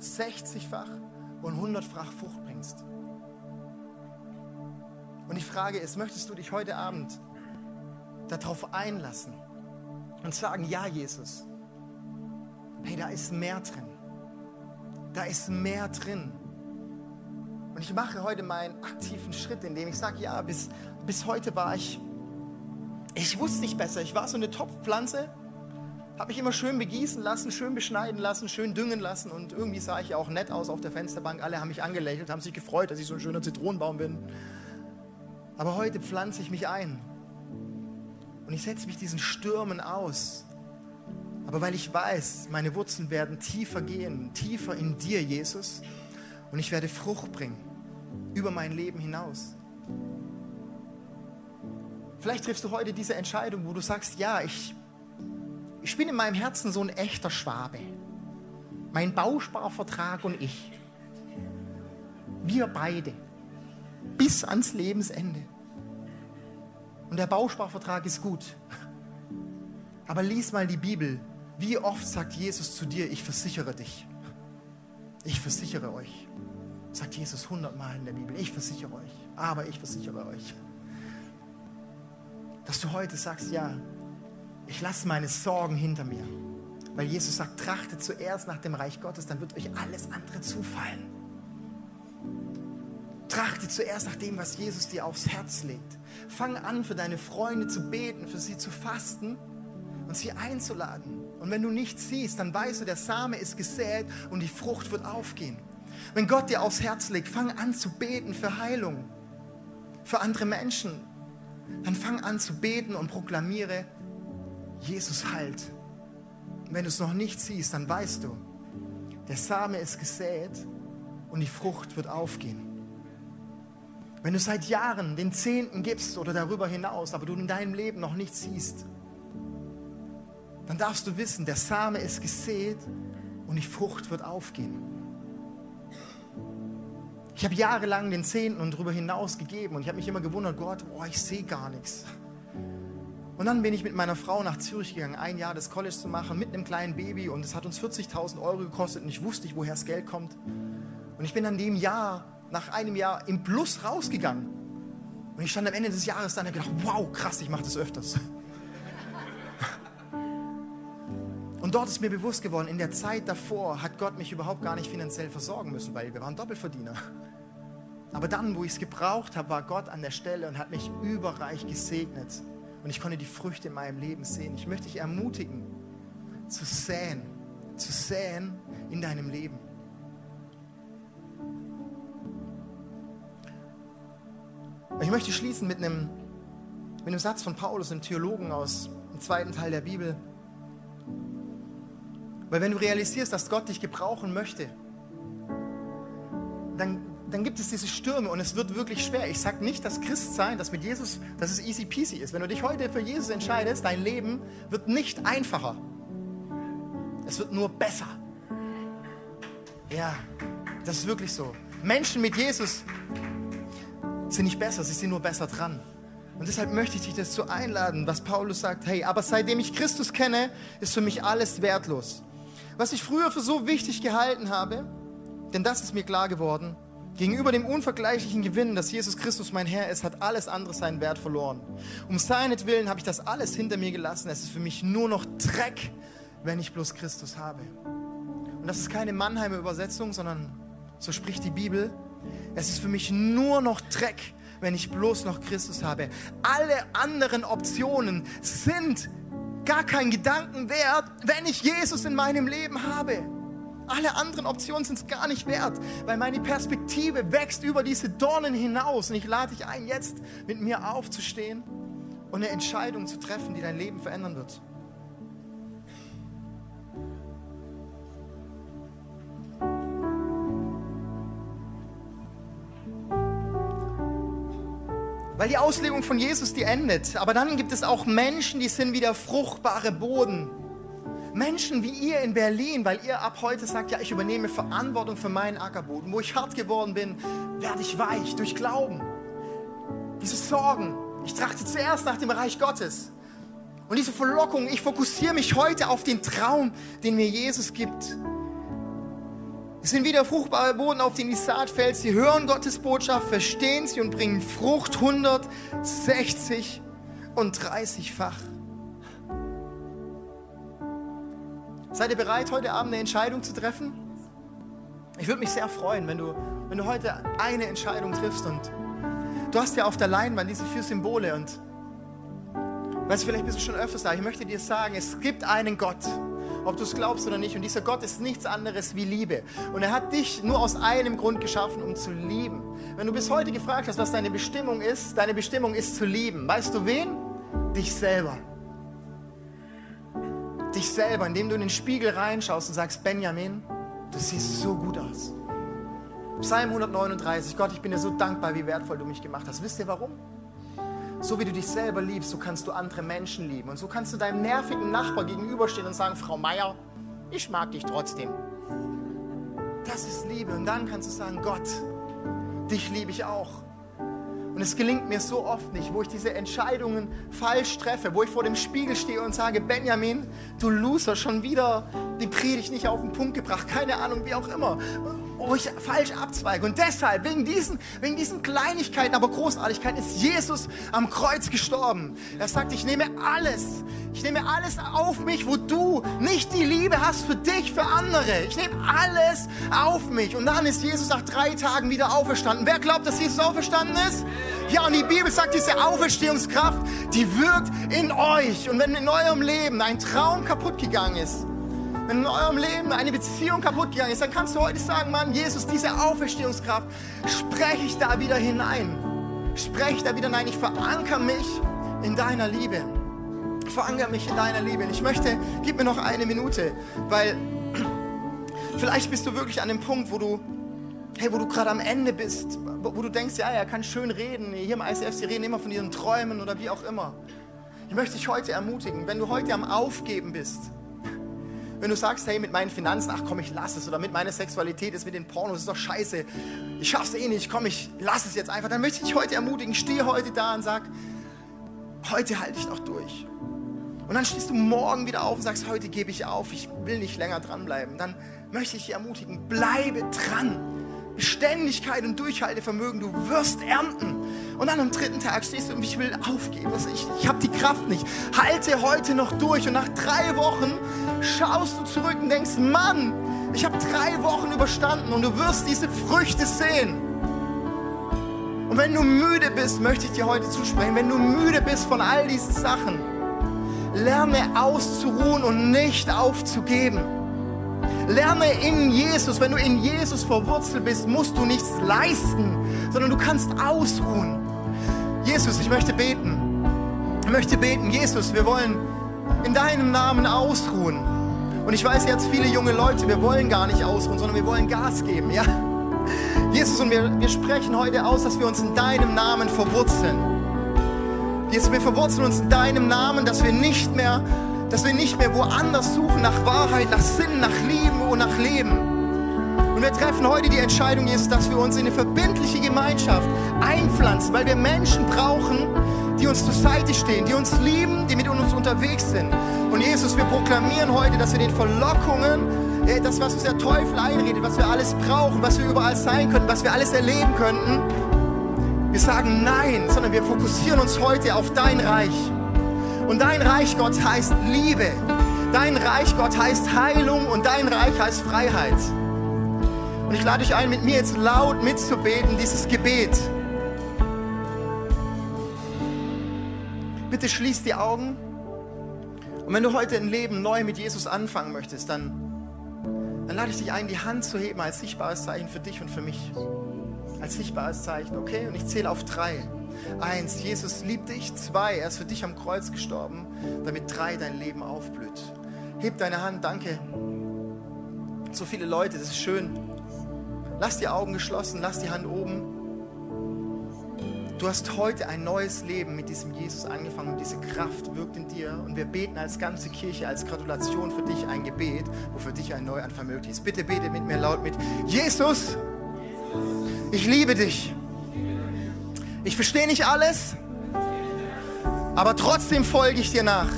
60-fach und 100-fach Frucht bringst. Und die Frage ist, möchtest du dich heute Abend darauf einlassen und sagen, ja Jesus, hey, da ist mehr drin. Da ist mehr drin. Und ich mache heute meinen aktiven Schritt, indem ich sage, ja, bis, bis heute war ich, ich wusste nicht besser. Ich war so eine Topfpflanze, habe mich immer schön begießen lassen, schön beschneiden lassen, schön düngen lassen und irgendwie sah ich ja auch nett aus auf der Fensterbank. Alle haben mich angelächelt, haben sich gefreut, dass ich so ein schöner Zitronenbaum bin. Aber heute pflanze ich mich ein und ich setze mich diesen Stürmen aus aber weil ich weiß, meine Wurzeln werden tiefer gehen, tiefer in dir, Jesus, und ich werde Frucht bringen über mein Leben hinaus. Vielleicht triffst du heute diese Entscheidung, wo du sagst, ja, ich, ich bin in meinem Herzen so ein echter Schwabe. Mein Bausparvertrag und ich. Wir beide. Bis ans Lebensende. Und der Bausparvertrag ist gut. Aber lies mal die Bibel wie oft sagt Jesus zu dir, ich versichere dich? Ich versichere euch. Sagt Jesus hundertmal in der Bibel, ich versichere euch. Aber ich versichere euch. Dass du heute sagst, ja, ich lasse meine Sorgen hinter mir. Weil Jesus sagt, trachtet zuerst nach dem Reich Gottes, dann wird euch alles andere zufallen. Trachte zuerst nach dem, was Jesus dir aufs Herz legt. Fang an, für deine Freunde zu beten, für sie zu fasten und sie einzuladen. Und wenn du nichts siehst, dann weißt du, der Same ist gesät und die Frucht wird aufgehen. Wenn Gott dir aufs Herz legt, fang an zu beten für Heilung, für andere Menschen. Dann fang an zu beten und proklamiere, Jesus heilt. Und wenn du es noch nicht siehst, dann weißt du, der Same ist gesät und die Frucht wird aufgehen. Wenn du seit Jahren den Zehnten gibst oder darüber hinaus, aber du in deinem Leben noch nichts siehst, dann darfst du wissen, der Same ist gesät und die Frucht wird aufgehen. Ich habe jahrelang den Zehnten und darüber hinaus gegeben und ich habe mich immer gewundert, Gott, oh, ich sehe gar nichts. Und dann bin ich mit meiner Frau nach Zürich gegangen, ein Jahr das College zu machen, mit einem kleinen Baby und es hat uns 40.000 Euro gekostet und ich wusste nicht, woher das Geld kommt. Und ich bin an dem Jahr, nach einem Jahr im Plus rausgegangen. Und ich stand am Ende des Jahres da und habe gedacht, wow, krass, ich mache das öfters. Und dort ist mir bewusst geworden, in der Zeit davor hat Gott mich überhaupt gar nicht finanziell versorgen müssen, weil wir waren Doppelverdiener. Aber dann, wo ich es gebraucht habe, war Gott an der Stelle und hat mich überreich gesegnet. Und ich konnte die Früchte in meinem Leben sehen. Ich möchte dich ermutigen, zu säen, zu säen in deinem Leben. Ich möchte schließen mit einem, mit einem Satz von Paulus, einem Theologen aus dem zweiten Teil der Bibel. Weil wenn du realisierst, dass Gott dich gebrauchen möchte, dann, dann gibt es diese Stürme und es wird wirklich schwer. Ich sage nicht, dass Christsein, dass mit Jesus, dass es easy peasy ist. Wenn du dich heute für Jesus entscheidest, dein Leben wird nicht einfacher. Es wird nur besser. Ja, das ist wirklich so. Menschen mit Jesus sind nicht besser, sie sind nur besser dran. Und deshalb möchte ich dich dazu einladen, was Paulus sagt, hey, aber seitdem ich Christus kenne, ist für mich alles wertlos was ich früher für so wichtig gehalten habe, denn das ist mir klar geworden, Gegenüber dem unvergleichlichen Gewinn, dass Jesus Christus mein Herr ist, hat alles andere seinen Wert verloren. Um seinetwillen habe ich das alles hinter mir gelassen. Es ist für mich nur noch Dreck, wenn ich bloß Christus habe. Und das ist keine Mannheimer Übersetzung, sondern so spricht die Bibel. Es ist für mich nur noch Dreck, wenn ich bloß noch Christus habe. Alle anderen Optionen sind gar keinen Gedanken wert, wenn ich Jesus in meinem Leben habe. Alle anderen Optionen sind es gar nicht wert, weil meine Perspektive wächst über diese Dornen hinaus. Und ich lade dich ein, jetzt mit mir aufzustehen und eine Entscheidung zu treffen, die dein Leben verändern wird. Weil die Auslegung von Jesus, die endet. Aber dann gibt es auch Menschen, die sind wie der fruchtbare Boden. Menschen wie ihr in Berlin, weil ihr ab heute sagt, ja, ich übernehme Verantwortung für meinen Ackerboden. Wo ich hart geworden bin, werde ich weich durch Glauben. Diese Sorgen. Ich trachte zuerst nach dem Reich Gottes. Und diese Verlockung, ich fokussiere mich heute auf den Traum, den mir Jesus gibt. Sind wieder fruchtbare Boden, auf den die Saat fällt. Sie hören Gottes Botschaft, verstehen sie und bringen Frucht 160 und 30-fach. Seid ihr bereit, heute Abend eine Entscheidung zu treffen? Ich würde mich sehr freuen, wenn du, wenn du heute eine Entscheidung triffst. Und du hast ja auf der Leinwand diese vier Symbole. Und weißt vielleicht bist du schon öfters da. Ich möchte dir sagen, es gibt einen Gott ob du es glaubst oder nicht. Und dieser Gott ist nichts anderes wie Liebe. Und er hat dich nur aus einem Grund geschaffen, um zu lieben. Wenn du bis heute gefragt hast, was deine Bestimmung ist, deine Bestimmung ist zu lieben. Weißt du wen? Dich selber. Dich selber, indem du in den Spiegel reinschaust und sagst, Benjamin, du siehst so gut aus. Psalm 139, Gott, ich bin dir so dankbar, wie wertvoll du mich gemacht hast. Wisst ihr warum? So wie du dich selber liebst, so kannst du andere Menschen lieben. Und so kannst du deinem nervigen Nachbar gegenüberstehen und sagen, Frau Meier, ich mag dich trotzdem. Das ist Liebe. Und dann kannst du sagen, Gott, dich liebe ich auch. Und es gelingt mir so oft nicht, wo ich diese Entscheidungen falsch treffe, wo ich vor dem Spiegel stehe und sage, Benjamin, du Loser, schon wieder die Predigt nicht auf den Punkt gebracht, keine Ahnung, wie auch immer ich falsch abzweige. Und deshalb, wegen diesen, wegen diesen Kleinigkeiten, aber Großartigkeiten, ist Jesus am Kreuz gestorben. Er sagt, ich nehme alles, ich nehme alles auf mich, wo du nicht die Liebe hast für dich, für andere. Ich nehme alles auf mich. Und dann ist Jesus nach drei Tagen wieder auferstanden. Wer glaubt, dass Jesus auferstanden ist? Ja, und die Bibel sagt, diese Auferstehungskraft, die wirkt in euch. Und wenn in eurem Leben ein Traum kaputt gegangen ist, wenn in eurem Leben eine Beziehung kaputt gegangen ist, dann kannst du heute sagen, Mann, Jesus, diese Auferstehungskraft, spreche ich da wieder hinein. Spreche ich da wieder hinein. Ich verankere mich in deiner Liebe. Verankere mich in deiner Liebe. Und ich möchte, gib mir noch eine Minute, weil vielleicht bist du wirklich an dem Punkt, wo du, hey, wo du gerade am Ende bist, wo du denkst, ja, er kann schön reden. Hier im ICF, sie reden immer von ihren Träumen oder wie auch immer. Ich möchte dich heute ermutigen, wenn du heute am Aufgeben bist, wenn du sagst, hey, mit meinen Finanzen, ach komm, ich lass es. Oder mit meiner Sexualität, ist mit den Pornos, ist doch scheiße. Ich schaff's eh nicht, komm, ich lass es jetzt einfach. Dann möchte ich dich heute ermutigen, steh heute da und sag, heute halte ich noch durch. Und dann stehst du morgen wieder auf und sagst, heute gebe ich auf, ich will nicht länger dranbleiben. Dann möchte ich dich ermutigen, bleibe dran. Beständigkeit und Durchhaltevermögen, du wirst ernten. Und dann am dritten Tag stehst du und ich will aufgeben. Also ich ich habe die Kraft nicht. Halte heute noch durch. Und nach drei Wochen schaust du zurück und denkst, Mann, ich habe drei Wochen überstanden und du wirst diese Früchte sehen. Und wenn du müde bist, möchte ich dir heute zusprechen, wenn du müde bist von all diesen Sachen, lerne auszuruhen und nicht aufzugeben. Lerne in Jesus. Wenn du in Jesus verwurzelt bist, musst du nichts leisten, sondern du kannst ausruhen. Jesus, ich möchte beten. Ich möchte beten, Jesus, wir wollen in deinem Namen ausruhen. Und ich weiß jetzt, viele junge Leute, wir wollen gar nicht ausruhen, sondern wir wollen Gas geben, ja? Jesus, und wir, wir sprechen heute aus, dass wir uns in deinem Namen verwurzeln. Jesus, wir verwurzeln uns in deinem Namen, dass wir nicht mehr, dass wir nicht mehr woanders suchen nach Wahrheit, nach Sinn, nach Lieben und nach Leben. Und wir treffen heute die Entscheidung, Jesus, dass wir uns in eine verbindliche Gemeinschaft einpflanzen, weil wir Menschen brauchen, die uns zur Seite stehen, die uns lieben, die mit uns unterwegs sind. Und Jesus, wir proklamieren heute, dass wir den Verlockungen Hey, das, was uns der Teufel einredet, was wir alles brauchen, was wir überall sein können, was wir alles erleben könnten, wir sagen nein, sondern wir fokussieren uns heute auf dein Reich. Und dein Reich, Gott, heißt Liebe. Dein Reich, Gott, heißt Heilung und dein Reich heißt Freiheit. Und ich lade dich ein, mit mir jetzt laut mitzubeten, dieses Gebet. Bitte schließ die Augen. Und wenn du heute ein Leben neu mit Jesus anfangen möchtest, dann, dann lade ich dich ein, die Hand zu heben als sichtbares Zeichen für dich und für mich. Als sichtbares Zeichen, okay? Und ich zähle auf drei. Eins, Jesus liebt dich. Zwei, er ist für dich am Kreuz gestorben, damit drei dein Leben aufblüht. Heb deine Hand, danke. So viele Leute, das ist schön. Lass die Augen geschlossen, lass die Hand oben. Du hast heute ein neues Leben mit diesem Jesus angefangen und diese Kraft wirkt in dir. Und wir beten als ganze Kirche, als Gratulation für dich ein Gebet, wo für dich ein Neuanfang möglich ist. Bitte bete mit mir laut mit. Jesus, ich liebe dich. Ich verstehe nicht alles, aber trotzdem folge ich dir nach.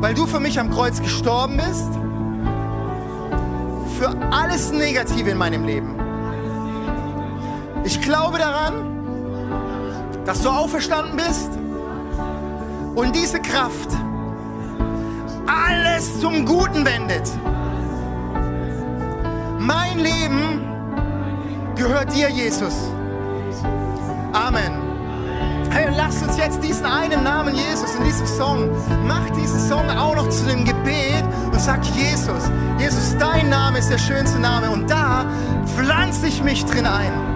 Weil du für mich am Kreuz gestorben bist, für alles Negative in meinem Leben. Ich glaube daran, dass du auferstanden bist und diese Kraft alles zum Guten wendet. Mein Leben gehört dir, Jesus. Amen. Hey, lass uns jetzt diesen einen Namen Jesus in diesem Song, mach diesen Song auch noch zu dem Gebet und sag Jesus, Jesus, dein Name ist der schönste Name und da pflanze ich mich drin ein.